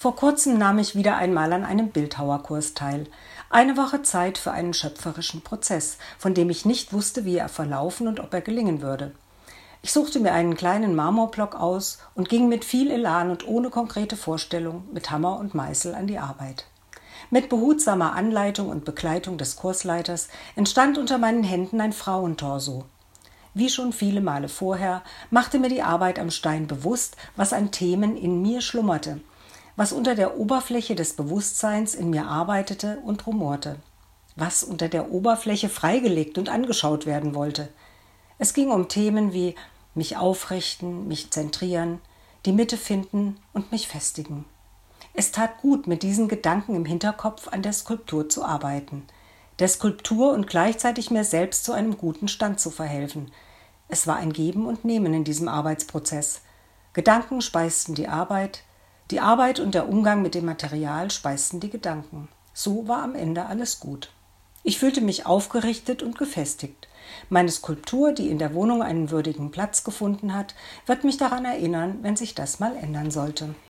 Vor kurzem nahm ich wieder einmal an einem Bildhauerkurs teil. Eine Woche Zeit für einen schöpferischen Prozess, von dem ich nicht wusste, wie er verlaufen und ob er gelingen würde. Ich suchte mir einen kleinen Marmorblock aus und ging mit viel Elan und ohne konkrete Vorstellung mit Hammer und Meißel an die Arbeit. Mit behutsamer Anleitung und Begleitung des Kursleiters entstand unter meinen Händen ein Frauentorso. Wie schon viele Male vorher machte mir die Arbeit am Stein bewusst, was an Themen in mir schlummerte was unter der Oberfläche des Bewusstseins in mir arbeitete und rumorte, was unter der Oberfläche freigelegt und angeschaut werden wollte. Es ging um Themen wie mich aufrichten, mich zentrieren, die Mitte finden und mich festigen. Es tat gut, mit diesen Gedanken im Hinterkopf an der Skulptur zu arbeiten, der Skulptur und gleichzeitig mir selbst zu einem guten Stand zu verhelfen. Es war ein Geben und Nehmen in diesem Arbeitsprozess. Gedanken speisten die Arbeit, die Arbeit und der Umgang mit dem Material speisten die Gedanken. So war am Ende alles gut. Ich fühlte mich aufgerichtet und gefestigt. Meine Skulptur, die in der Wohnung einen würdigen Platz gefunden hat, wird mich daran erinnern, wenn sich das mal ändern sollte.